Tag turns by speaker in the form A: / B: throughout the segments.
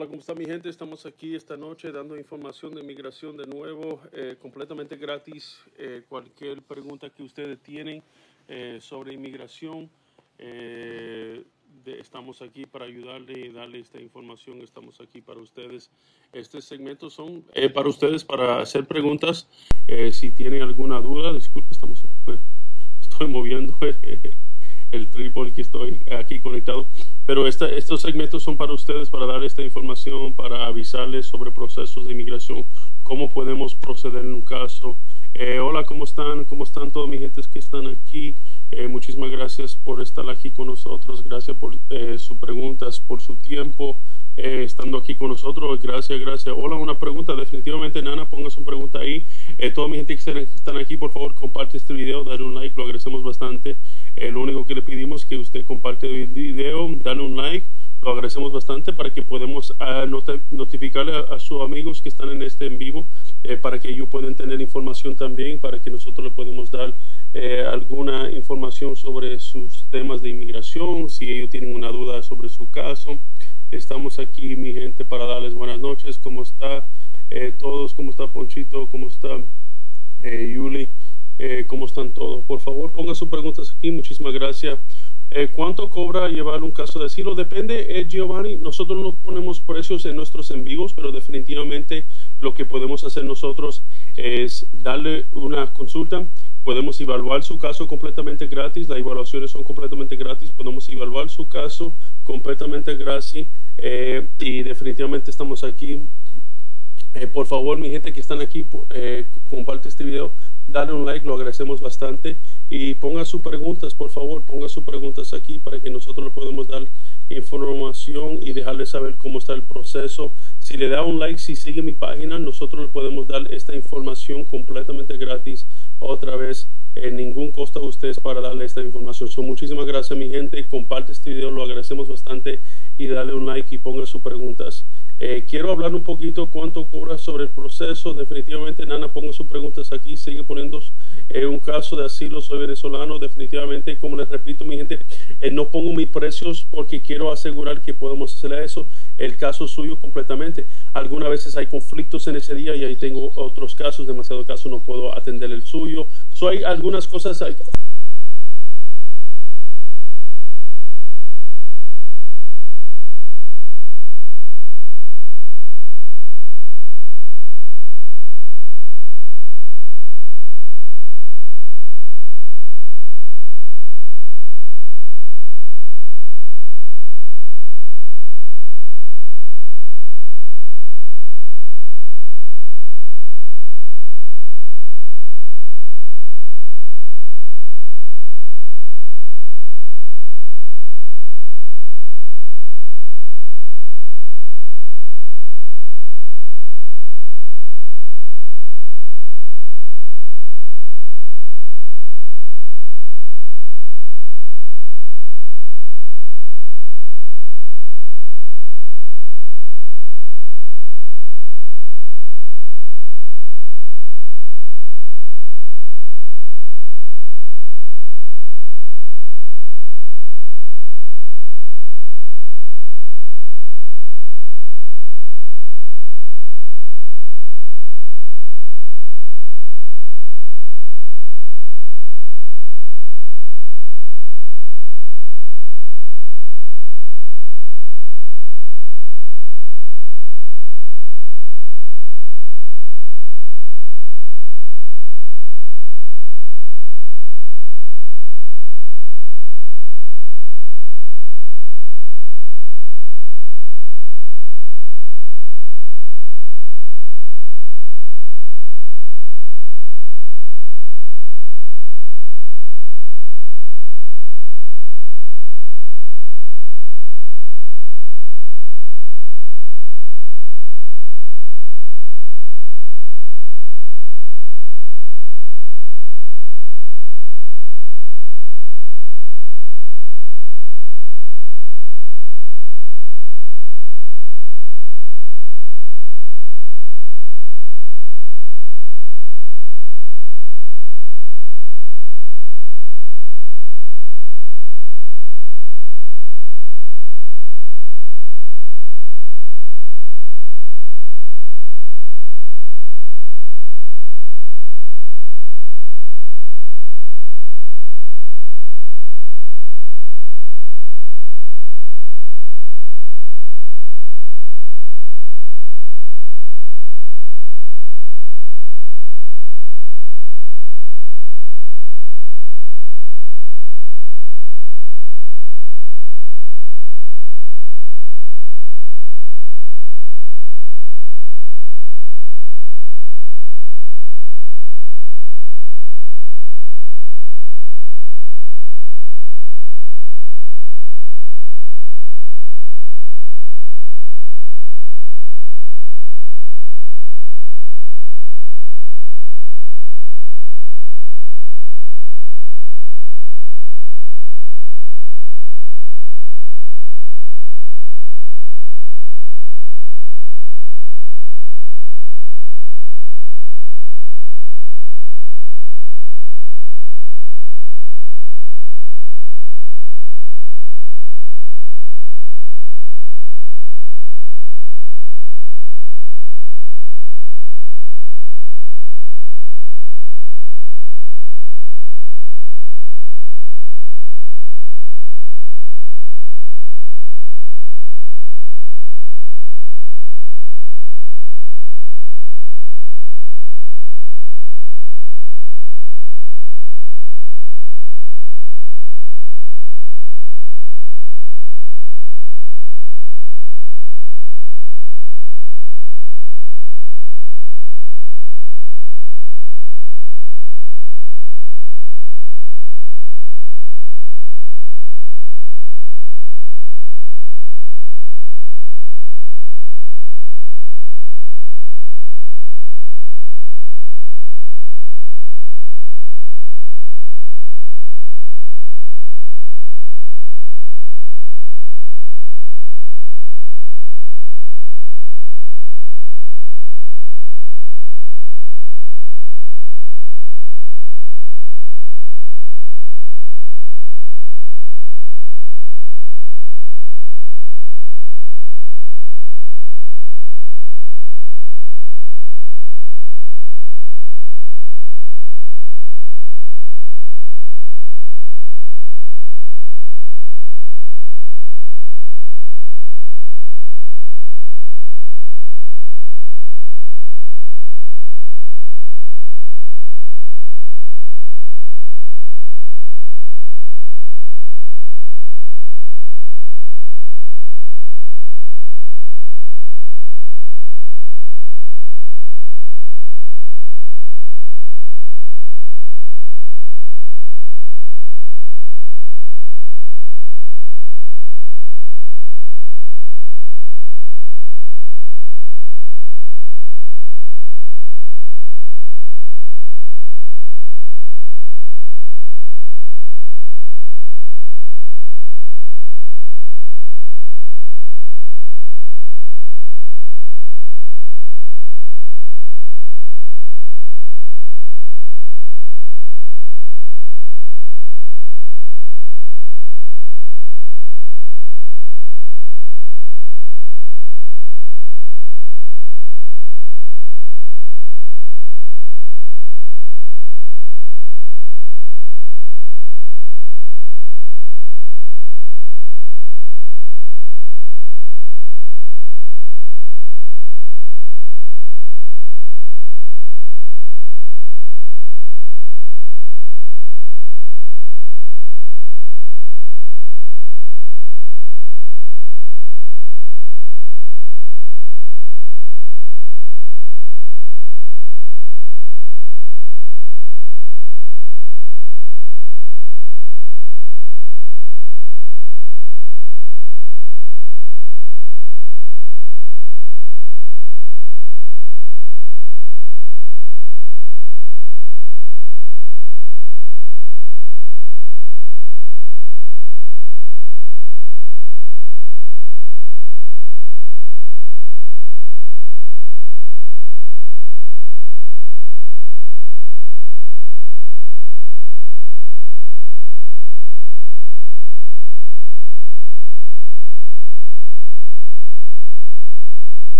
A: Hola, ¿cómo está mi gente? Estamos aquí esta noche dando información de migración de nuevo, eh, completamente gratis. Eh, cualquier pregunta que ustedes tienen eh, sobre inmigración, estamos aquí para ayudarle y darle esta información. Estamos aquí para ustedes. Este segmento son para ustedes para hacer preguntas. si tienen alguna duda, disculpe, estamos, estoy moviendo el trípode que estoy aquí conectado. Pero estos segmentos son para ustedes, para dar esta información, para avisarles sobre procesos de inmigración, cómo podemos proceder en un caso. Eh, hola, ¿cómo están? ¿Cómo están todos mis gentes que están aquí? Eh, muchísimas gracias por estar aquí con nosotros. Gracias por eh, sus preguntas, por su tiempo. estando aquí con nosotros. Gracias, gracias. Hola, una pregunta. Definitivamente, Nana, ponga su pregunta ahí. toda mi gente que están aquí, por favor, comparte este video, dale un like, lo agradecemos bastante. Lo único que le pedimos es que usted comparte el video, dale un like, lo agradecemos bastante para que podamos uh, notificarle a, sus amigos que están en este en vivo eh, para que ellos puedan tener información también, para que nosotros le podemos dar eh, alguna información sobre sus temas de inmigración, si ellos tienen una duda sobre su caso. Estamos aquí, mi gente, para darles buenas noches. ¿Cómo está eh, todos? ¿Cómo está Ponchito? ¿Cómo está Yuli? ¿Cómo están todos? Por favor, pongan sus preguntas aquí. Muchísimas gracias. Eh, ¿Cuánto cobra llevar un caso de asilo? Depende, eh, Giovanni. Nosotros no ponemos precios en nuestros envíos, pero definitivamente lo que podemos hacer nosotros es darle una consulta. Podemos evaluar su caso completamente gratis. Las evaluaciones son completamente gratis. Podemos evaluar su caso completamente gratis. Eh, y definitivamente estamos aquí. por favor, mi gente que están aquí, comparte este video dale un like, lo agradecemos bastante y ponga sus preguntas, por favor, ponga sus preguntas aquí para que nosotros le podamos dar información y dejarle saber cómo está el proceso. Si le da un like, si sigue mi página, nosotros le podemos dar esta información completamente gratis otra vez en ningún costo a ustedes para darle esta información. So, muchísimas gracias mi gente, comparte este video, lo agradecemos bastante y dale un like y ponga sus preguntas. Eh, quiero hablar un poquito cuánto cobra sobre el proceso. Definitivamente, Nana, ponga sus preguntas aquí. Sigue poniendo eh, un caso de asilo. Soy venezolano. Definitivamente, como les repito, mi gente, eh, no pongo mis precios porque quiero asegurar que podemos hacer eso. El caso suyo completamente. Algunas veces hay conflictos en ese día y ahí tengo otros casos, demasiados casos, no puedo atender el suyo. So, hay algunas cosas.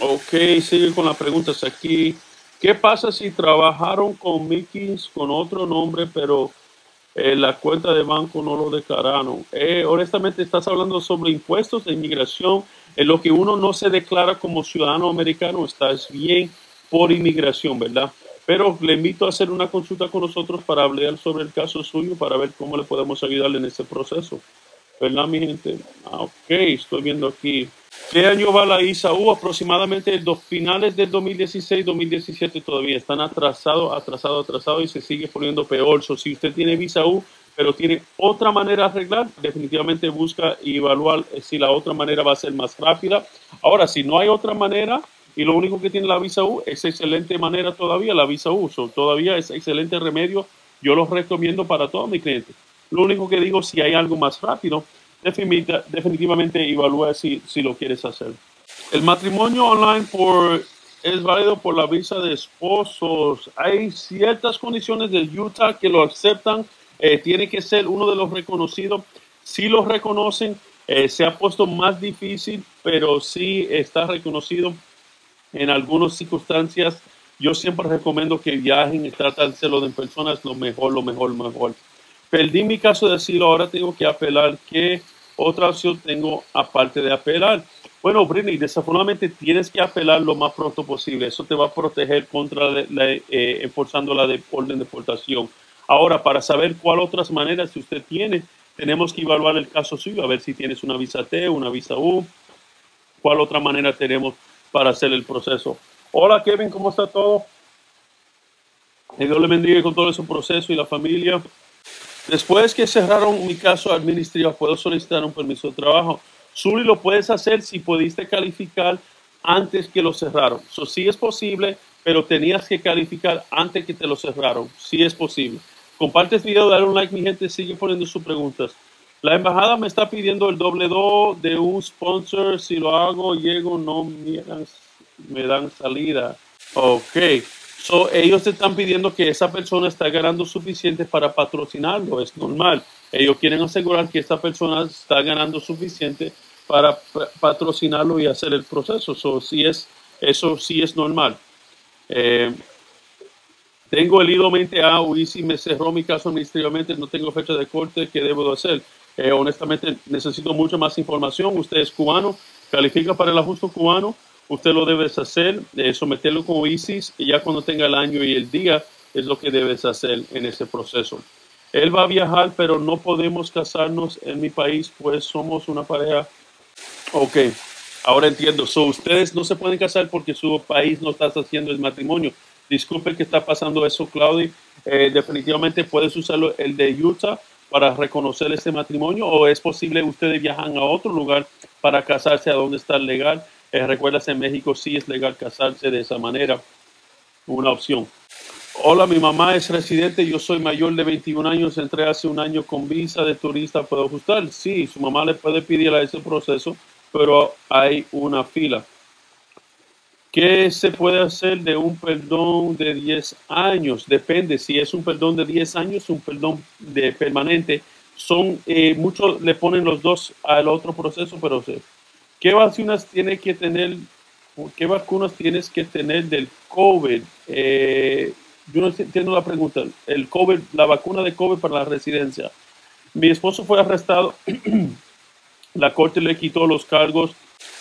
A: Ok, sigue con las preguntas aquí. ¿Qué pasa si trabajaron con Mickey's con otro nombre, pero eh, la cuenta de banco no lo declararon? Eh, honestamente, estás hablando sobre impuestos de inmigración. En lo que uno no se declara como ciudadano americano, estás bien por inmigración, ¿verdad? Pero le invito a hacer una consulta con nosotros para hablar sobre el caso suyo, para ver cómo le podemos ayudarle en ese proceso. ¿Verdad, mi gente? Ah, ok, estoy viendo aquí. ¿Qué año va la ISAU? Aproximadamente los finales del 2016-2017 todavía están atrasados, atrasados, atrasados y se sigue poniendo peor. So, si usted tiene visa U, pero tiene otra manera de arreglar, definitivamente busca y evaluar si la otra manera va a ser más rápida. Ahora, si no hay otra manera, y lo único que tiene la visa U es excelente manera todavía, la visa U, todavía es excelente remedio. Yo los recomiendo para todos mis clientes. Lo único que digo, si hay algo más rápido, definitivamente evalúa si, si lo quieres hacer. El matrimonio online por, es válido por la visa de esposos. Hay ciertas condiciones de Utah que lo aceptan. Eh, tiene que ser uno de los reconocidos. Si lo reconocen, eh, se ha puesto más difícil, pero sí está reconocido en algunas circunstancias, yo siempre recomiendo que viajen y traten de personas lo mejor, lo mejor, lo mejor. Perdí mi caso de asilo, ahora tengo que apelar. ¿Qué otra opción tengo aparte de apelar? Bueno, Britney, desafortunadamente tienes que apelar lo más pronto posible. Eso te va a proteger contra la, eh, enforzando la de, orden de deportación. Ahora, para saber cuál otras maneras si usted tiene, tenemos que evaluar el caso suyo, a ver si tienes una visa T, una visa U, cuál otra manera tenemos para hacer el proceso. Hola Kevin, ¿cómo está todo? Que Dios le bendiga con todo ese proceso y la familia. Después que cerraron mi caso administrativo, puedo solicitar un permiso de trabajo. Suri lo puedes hacer si pudiste calificar antes que lo cerraron. Eso sí es posible, pero tenías que calificar antes que te lo cerraron. Sí es posible. Comparte este video, dale un like, mi gente, sigue poniendo sus preguntas. La embajada me está pidiendo el doble do de un sponsor. Si lo hago, llego, no me dan, me dan salida. Ok. So, ellos te están pidiendo que esa persona está ganando suficiente para patrocinarlo. Es normal. Ellos quieren asegurar que esta persona está ganando suficiente para patrocinarlo y hacer el proceso. So, si es, eso sí es normal. Eh, tengo el hilo 20A, si me cerró mi caso administrativamente, no tengo fecha de corte, ¿qué debo de hacer? Eh, honestamente, necesito mucha más información. Usted es cubano, califica para el ajuste cubano. Usted lo debes hacer, eh, someterlo como ISIS y ya cuando tenga el año y el día es lo que debes hacer en ese proceso. Él va a viajar, pero no podemos casarnos en mi país, pues somos una pareja. Ok, ahora entiendo. So, ustedes no se pueden casar porque su país no está haciendo el matrimonio. Disculpe que está pasando eso, Claudia. Eh, definitivamente puedes usarlo el de Utah para reconocer este matrimonio o es posible ustedes viajan a otro lugar para casarse a donde está legal. Eh, recuerdas, en México sí es legal casarse de esa manera, una opción. Hola, mi mamá es residente, yo soy mayor de 21 años, entré hace un año con visa de turista, ¿puedo ajustar? Sí, su mamá le puede pedir a ese proceso, pero hay una fila. ¿Qué se puede hacer de un perdón de 10 años? Depende, si es un perdón de 10 años, un perdón de permanente. Son, eh, muchos le ponen los dos al otro proceso, pero ¿qué vacunas tiene que tener? ¿Qué vacunas tienes que tener del COVID? Eh, yo no entiendo la pregunta. El COVID, la vacuna de COVID para la residencia. Mi esposo fue arrestado. la corte le quitó los cargos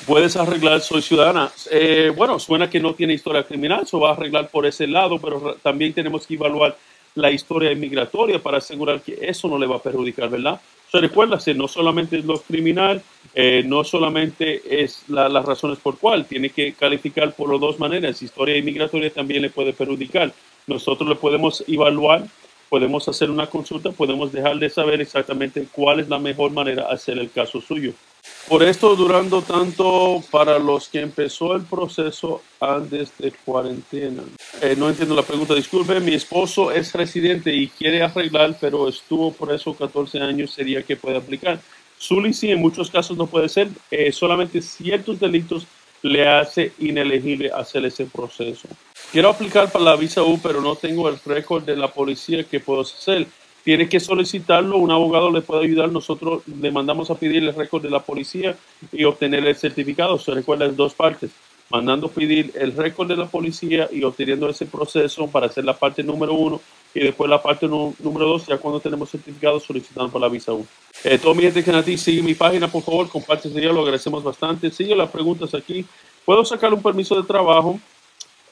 A: puedes arreglar, soy ciudadana. Eh, bueno, suena que no tiene historia criminal, eso va a arreglar por ese lado, pero también tenemos que evaluar la historia migratoria para asegurar que eso no le va a perjudicar, ¿verdad? O sea, no solamente es lo criminal, eh, no solamente es las razones por cuál, tiene que calificar por las dos maneras. Historia migratoria también le puede perjudicar. Nosotros le podemos evaluar, podemos hacer una consulta, podemos dejar de saber exactamente cuál es la mejor manera de hacer el caso suyo. Por esto durando tanto para los que empezó el proceso antes de cuarentena. Eh, no entiendo la pregunta, disculpe, mi esposo es residente y quiere arreglar, pero estuvo por eso 14 años, sería que puede aplicar. Sí, en muchos casos no puede ser, eh, solamente ciertos delitos le hace inelegible hacer ese proceso. Quiero aplicar para la visa U, pero no tengo el récord de la policía que puedo hacer tiene que solicitarlo, un abogado le puede ayudar, nosotros le mandamos a pedir el récord de la policía y obtener el certificado. Se recuerda en dos partes. mandando pedir el récord de la policía y obteniendo ese proceso para hacer la parte número uno y después la parte número dos, ya cuando tenemos certificado solicitando para la visa 1. Eh, todo mi gente que ti, sigue mi página, por favor, comparte ese día, lo agradecemos bastante. Sigue las preguntas aquí. ¿Puedo sacar un permiso de trabajo?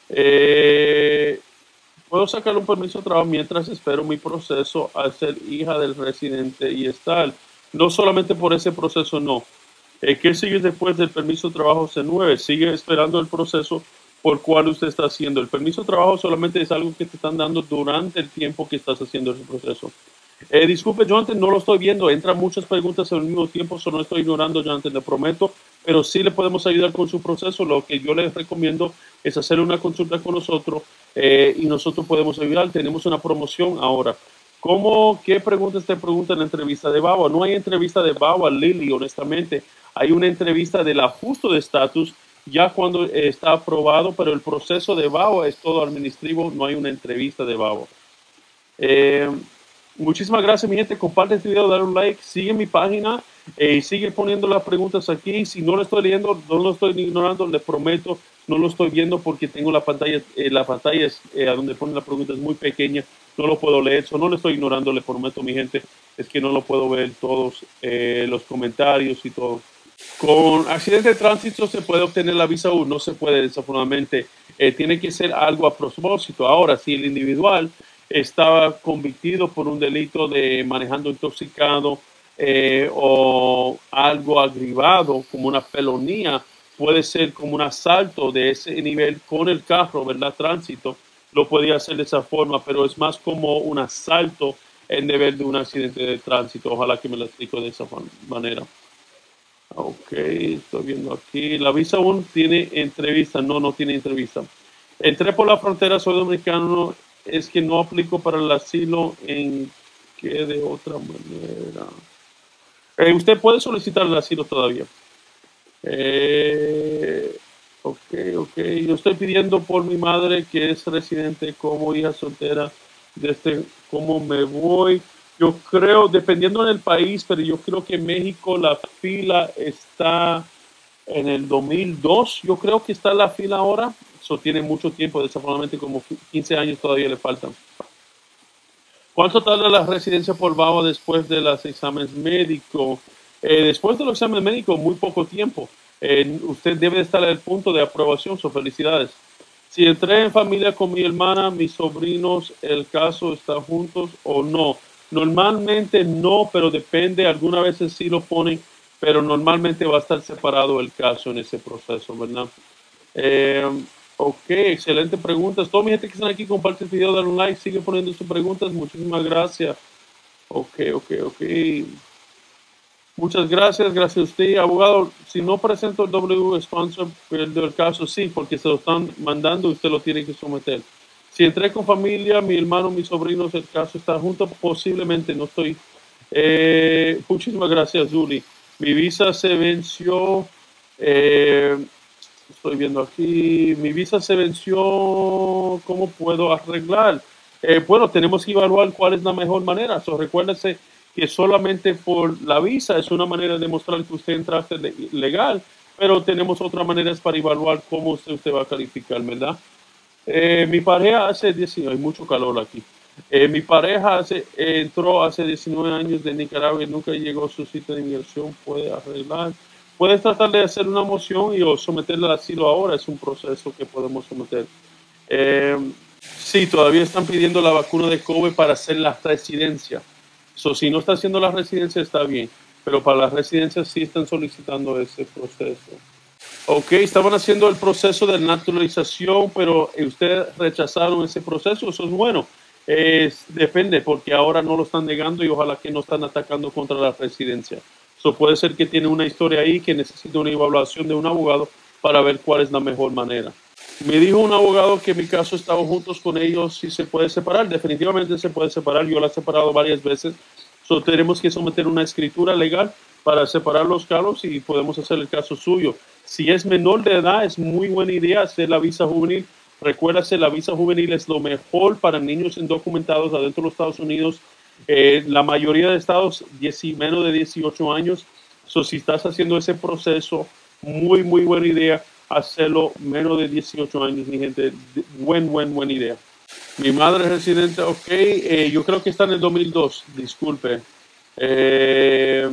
A: Eh, Puedo sacar un permiso de trabajo mientras espero mi proceso al ser hija del residente y estar. No solamente por ese proceso, no. Eh, ¿Qué sigue después del permiso de trabajo C9? Sigue esperando el proceso por cual usted está haciendo. El permiso de trabajo solamente es algo que te están dando durante el tiempo que estás haciendo ese proceso. Eh, disculpe, Jonathan, no lo estoy viendo. Entran muchas preguntas al mismo tiempo, solo no estoy ignorando, Jonathan, le prometo. Pero sí le podemos ayudar con su proceso. Lo que yo les recomiendo es hacer una consulta con nosotros eh, y nosotros podemos ayudar. Tenemos una promoción ahora. ¿Cómo, qué preguntas te preguntan en la entrevista de BAWA? No hay entrevista de BAWA, Lily, honestamente. Hay una entrevista del ajuste de estatus ya cuando está aprobado, pero el proceso de BAO es todo administrativo, no hay una entrevista de BAO. Eh, muchísimas gracias, mi gente. Comparte este video, dale un like, sigue mi página eh, y sigue poniendo las preguntas aquí. Si no lo estoy leyendo, no lo estoy ignorando, les prometo, no lo estoy viendo porque tengo la pantalla, eh, la pantalla es, a donde ponen la pregunta es muy pequeña, no lo puedo leer, eso no lo estoy ignorando, les prometo, mi gente, es que no lo puedo ver todos los comentarios y todo. Con accidente de tránsito se puede obtener la visa U, no se puede desafortunadamente. Eh, tiene que ser algo a propósito. Ahora, si el individual estaba convictido por un delito de manejando intoxicado eh, o algo agrivado, como una felonía, puede ser como un asalto de ese nivel con el carro, ¿verdad? Tránsito, lo podía hacer de esa forma, pero es más como un asalto en nivel de un accidente de tránsito. Ojalá que me lo explico de esa manera. Ok, estoy viendo aquí. La visa 1 tiene entrevista. No, no tiene entrevista. Entré por la frontera, soy dominicano. Es que no aplico para el asilo en que de otra manera. Eh, usted puede solicitar el asilo todavía. Eh, ok, ok. Yo estoy pidiendo por mi madre que es residente como hija soltera. Desde cómo me voy. Yo creo, dependiendo del país, pero yo creo que en México la fila está en el 2002. Yo creo que está la fila ahora. Eso tiene mucho tiempo, desafortunadamente como 15 años todavía le faltan. ¿Cuánto tarda la residencia por BABA después de los exámenes médicos? Eh, después de los exámenes médicos, muy poco tiempo. Usted debe estar al punto de aprobación, so felicidades. Si entré en familia con mi hermana, mis sobrinos, ¿el caso está juntos o no? Normalmente no, pero depende, algunas veces sí lo ponen, pero normalmente va a estar separado el caso en ese proceso, ¿verdad? Eh, ok, excelente preguntas. Toda mi gente que están aquí, comparte el video, dale un like, sigue poniendo sus preguntas. Muchísimas gracias. Ok, ok, ok. Muchas gracias, gracias a usted, abogado. Si no presento el W sponsor del caso, sí, porque se lo están mandando, usted lo tiene que someter. Si entré con familia, mi hermano, mis sobrinos, el caso está junto, posiblemente no estoy. Eh, muchísimas gracias, Julie. Mi visa se venció. Eh, estoy viendo aquí. Mi visa se venció. ¿Cómo puedo arreglar? Eh, bueno, tenemos que evaluar cuál es la mejor manera. So, recuérdese que solamente por la visa es una manera de demostrar que usted entraste legal, pero tenemos otras maneras para evaluar cómo usted, usted va a calificar, ¿verdad? Eh, mi pareja hace 19, hay mucho calor aquí. Eh, mi pareja hace, entró hace 19 años de Nicaragua y nunca llegó a su sitio de inmigración. Puede arreglar. Puedes tratar de hacer una moción y o someterle al asilo ahora. Es un proceso que podemos someter. Eh, sí, todavía están pidiendo la vacuna de COVID para hacer la residencia. So, si no está haciendo la residencia, está bien. Pero para la residencia sí están solicitando ese proceso. Ok, estaban haciendo el proceso de naturalización, pero ustedes rechazaron ese proceso. Eso es bueno. depende, porque ahora no lo están negando y ojalá que no están atacando contra la residencia. Eso puede ser que tiene una historia ahí que necesita una evaluación de un abogado para ver cuál es la mejor manera. Me dijo un abogado que en mi caso estaba juntos con ellos si se puede separar. Definitivamente se puede separar. Yo la he separado varias veces. So, tenemos que someter una escritura legal para separar los carros y podemos hacer el caso suyo. Si es menor de edad, es muy buena idea hacer la visa juvenil. Recuérdase, la visa juvenil es lo mejor para niños indocumentados adentro de los Estados Unidos. Eh, la mayoría de estados, menos de 18 años. So, si estás haciendo ese proceso, muy, muy buena idea. hacerlo menos de 18 años, mi gente. Buen, buen, buena idea. Mi madre es residente, ok, eh, yo creo que está en el 2002, disculpe. Eh,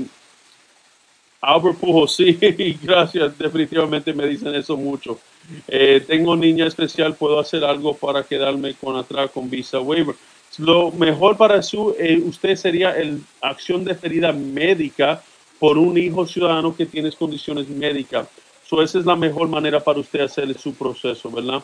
A: Albert Pujo, sí, gracias, definitivamente me dicen eso mucho. Eh, tengo niña especial, puedo hacer algo para quedarme con atrás con visa waiver. Lo mejor para su, usted sería el acción de ferida médica por un hijo ciudadano que tiene condiciones médicas. So, esa es la mejor manera para usted hacer su proceso, ¿verdad?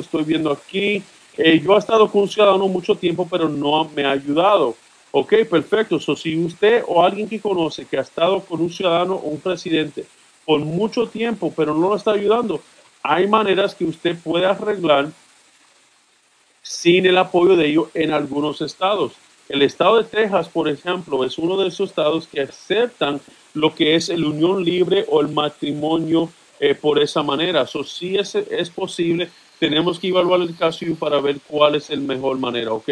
A: Estoy viendo aquí. Eh, yo he estado con un ciudadano mucho tiempo, pero no me ha ayudado. Ok, perfecto. So, si usted o alguien que conoce que ha estado con un ciudadano o un presidente por mucho tiempo, pero no lo está ayudando, hay maneras que usted puede arreglar sin el apoyo de ellos en algunos estados. El estado de Texas, por ejemplo, es uno de esos estados que aceptan lo que es el unión libre o el matrimonio eh, por esa manera. So, si es, es posible, tenemos que evaluar el caso para ver cuál es la mejor manera, ¿ok?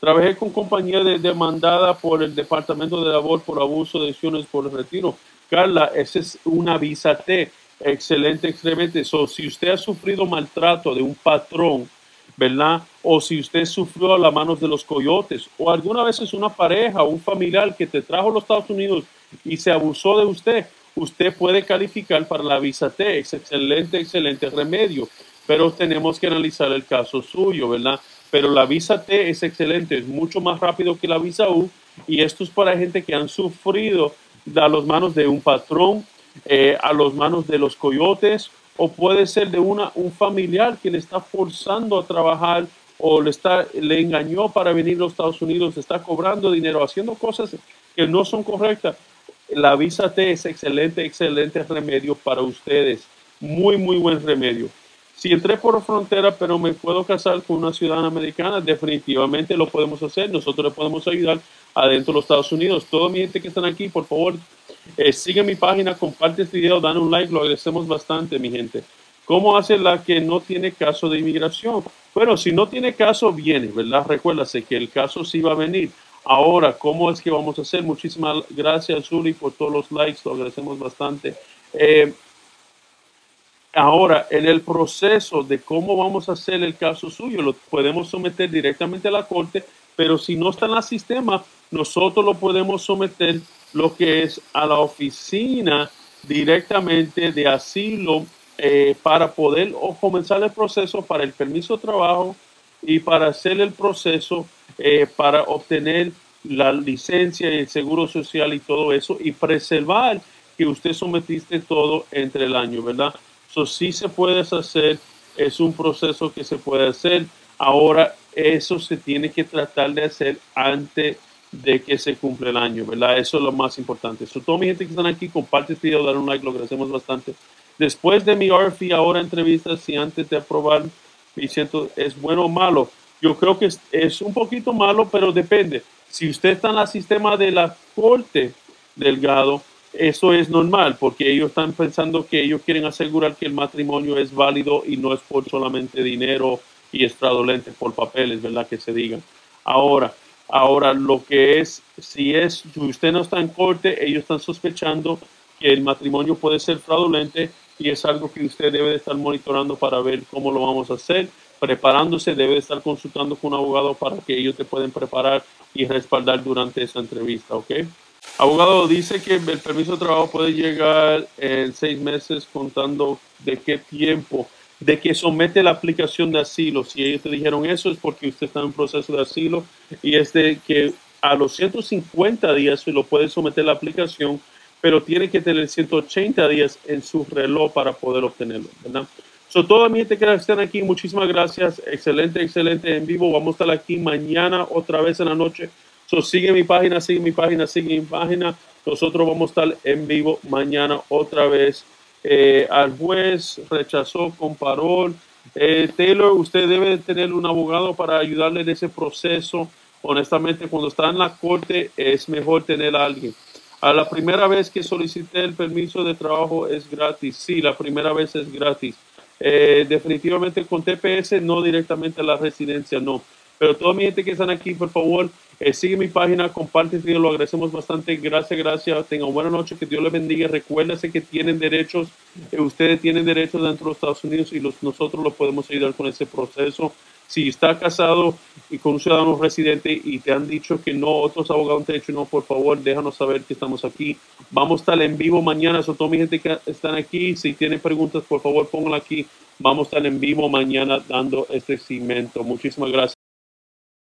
A: Trabajé con compañía de, demandada por el Departamento de Labor por abuso de decisiones por retiro. Carla, esa es una visa T. Excelente, excelente. So, si usted ha sufrido maltrato de un patrón, ¿verdad? O si usted sufrió a las manos de los coyotes, o alguna vez es una pareja un familiar que te trajo a los Estados Unidos y se abusó de usted, usted puede calificar para la visa T. Es excelente, excelente remedio, pero tenemos que analizar el caso suyo, ¿verdad? Pero la visa T es excelente, es mucho más rápido que la visa U y esto es para gente que han sufrido a los manos de un patrón, eh, a los manos de los coyotes o puede ser de una, un familiar que le está forzando a trabajar o le, está, le engañó para venir a los Estados Unidos, está cobrando dinero, haciendo cosas que no son correctas la visa T es excelente, excelente remedio para ustedes. Muy, muy buen remedio. Si entré por frontera, pero me puedo casar con una ciudadana americana, definitivamente lo podemos hacer. Nosotros le podemos ayudar adentro de los Estados Unidos. Toda mi gente que están aquí, por favor, eh, sigue mi página, comparte este video, dan un like, lo agradecemos bastante, mi gente. ¿Cómo hace la que no tiene caso de inmigración? Bueno, si no tiene caso, viene, ¿verdad? Recuérdase que el caso sí va a venir. Ahora, ¿cómo es que vamos a hacer? Muchísimas gracias, Zuli, por todos los likes, lo agradecemos bastante. Eh, ahora, en el proceso de cómo vamos a hacer el caso suyo, lo podemos someter directamente a la corte, pero si no está en el sistema, nosotros lo podemos someter lo que es a la oficina directamente de asilo eh, para poder comenzar el proceso para el permiso de trabajo y para hacer el proceso eh, para obtener la licencia y el seguro social y todo eso y preservar que usted sometiste todo entre el año, ¿verdad? Eso sí se puede hacer, es un proceso que se puede hacer. Ahora, eso se tiene que tratar de hacer antes de que se cumple el año, ¿verdad? Eso es lo más importante. So, toda mi gente que están aquí, comparte este video, dar un like, lo agradecemos bastante. Después de mi RFI, ahora entrevista, si antes de aprobar, me siento, es bueno o malo yo creo que es, un poquito malo, pero depende. Si usted está en el sistema de la corte delgado, eso es normal, porque ellos están pensando que ellos quieren asegurar que el matrimonio es válido y no es por solamente dinero y es fraudulente por papeles, ¿verdad? Que se digan. Ahora, ahora lo que es, si es, si usted no está en corte, ellos están sospechando que el matrimonio puede ser fraudulente y es algo que usted debe de estar monitorando para ver cómo lo vamos a hacer preparándose, debe estar consultando con un abogado para que ellos te pueden preparar y respaldar durante esa entrevista, ¿ok? Abogado, dice que el permiso de trabajo puede llegar en seis meses contando de qué tiempo, de que somete la aplicación de asilo. Si ellos te dijeron eso es porque usted está en proceso de asilo y es de que a los 150 días se lo puede someter la aplicación, pero tiene que tener 180 días en su reloj para poder obtenerlo, ¿verdad? So, toda mi gente que están aquí, muchísimas gracias. Excelente, excelente en vivo. Vamos a estar aquí mañana otra vez en la noche. So, sigue mi página, sigue mi página, sigue mi página. Nosotros vamos a estar en vivo mañana otra vez. Eh, al juez rechazó con parol. Eh, Taylor, usted debe tener un abogado para ayudarle en ese proceso. Honestamente, cuando está en la corte es mejor tener a alguien. A la primera vez que solicité el permiso de trabajo es gratis. Sí, la primera vez es gratis. Eh, definitivamente con TPS, no directamente a la residencia, no. Pero toda mi gente que están aquí, por favor, Eh, sigue mi página, comparte lo agradecemos bastante. Gracias, gracias. Tengan buena noche, que Dios les bendiga. Recuérdense que tienen derechos, eh, ustedes tienen derechos dentro de los Estados Unidos y los, nosotros los podemos ayudar con ese proceso. Si está casado y con un ciudadano residente y te han dicho que no, otros abogados te han dicho no, por favor, déjanos saber que estamos aquí. Vamos a estar en vivo mañana. Eso, toda mi gente que están aquí, si tienen preguntas, por favor, pónganla aquí. Vamos a estar en vivo mañana dando este segmento. Muchísimas gracias.